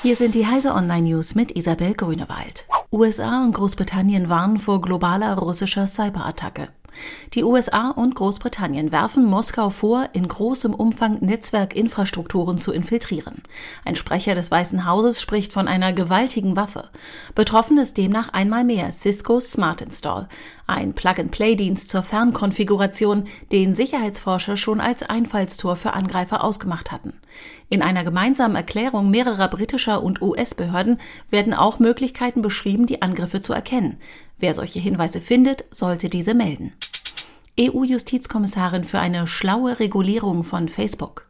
Hier sind die Heise Online News mit Isabel Grünewald. USA und Großbritannien warnen vor globaler russischer Cyberattacke. Die USA und Großbritannien werfen Moskau vor, in großem Umfang Netzwerkinfrastrukturen zu infiltrieren. Ein Sprecher des Weißen Hauses spricht von einer gewaltigen Waffe. Betroffen ist demnach einmal mehr Cisco's Smart Install, ein Plug-and-Play-Dienst zur Fernkonfiguration, den Sicherheitsforscher schon als Einfallstor für Angreifer ausgemacht hatten. In einer gemeinsamen Erklärung mehrerer britischer und US-Behörden werden auch Möglichkeiten beschrieben, die Angriffe zu erkennen. Wer solche Hinweise findet, sollte diese melden. EU-Justizkommissarin für eine schlaue Regulierung von Facebook.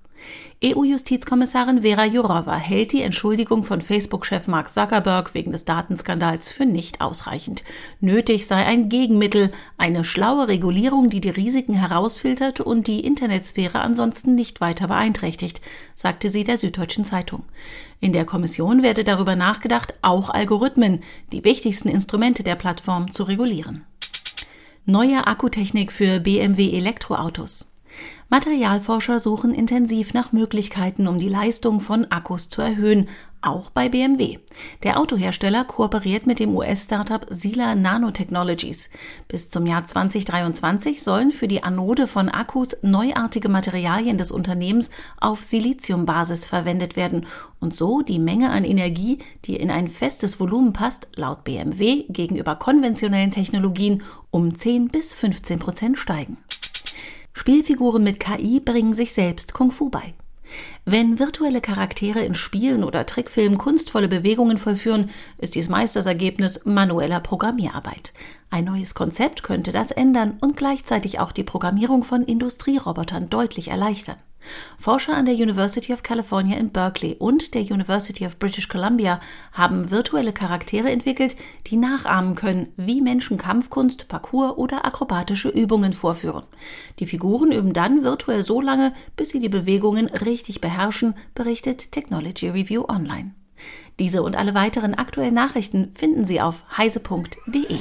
EU-Justizkommissarin Vera Jourova hält die Entschuldigung von Facebook-Chef Mark Zuckerberg wegen des Datenskandals für nicht ausreichend. Nötig sei ein Gegenmittel, eine schlaue Regulierung, die die Risiken herausfiltert und die Internetsphäre ansonsten nicht weiter beeinträchtigt, sagte sie der Süddeutschen Zeitung. In der Kommission werde darüber nachgedacht, auch Algorithmen, die wichtigsten Instrumente der Plattform, zu regulieren. Neue Akkutechnik für BMW Elektroautos. Materialforscher suchen intensiv nach Möglichkeiten, um die Leistung von Akkus zu erhöhen, auch bei BMW. Der Autohersteller kooperiert mit dem US-Startup Sila Nanotechnologies. Bis zum Jahr 2023 sollen für die Anode von Akkus neuartige Materialien des Unternehmens auf Siliziumbasis verwendet werden und so die Menge an Energie, die in ein festes Volumen passt, laut BMW gegenüber konventionellen Technologien um 10 bis 15 Prozent steigen. Spielfiguren mit KI bringen sich selbst Kung Fu bei. Wenn virtuelle Charaktere in Spielen oder Trickfilmen kunstvolle Bewegungen vollführen, ist dies meist das Ergebnis manueller Programmierarbeit. Ein neues Konzept könnte das ändern und gleichzeitig auch die Programmierung von Industrierobotern deutlich erleichtern. Forscher an der University of California in Berkeley und der University of British Columbia haben virtuelle Charaktere entwickelt, die nachahmen können, wie Menschen Kampfkunst, Parkour oder akrobatische Übungen vorführen. Die Figuren üben dann virtuell so lange, bis sie die Bewegungen richtig beherrschen, berichtet Technology Review Online. Diese und alle weiteren aktuellen Nachrichten finden Sie auf heise.de.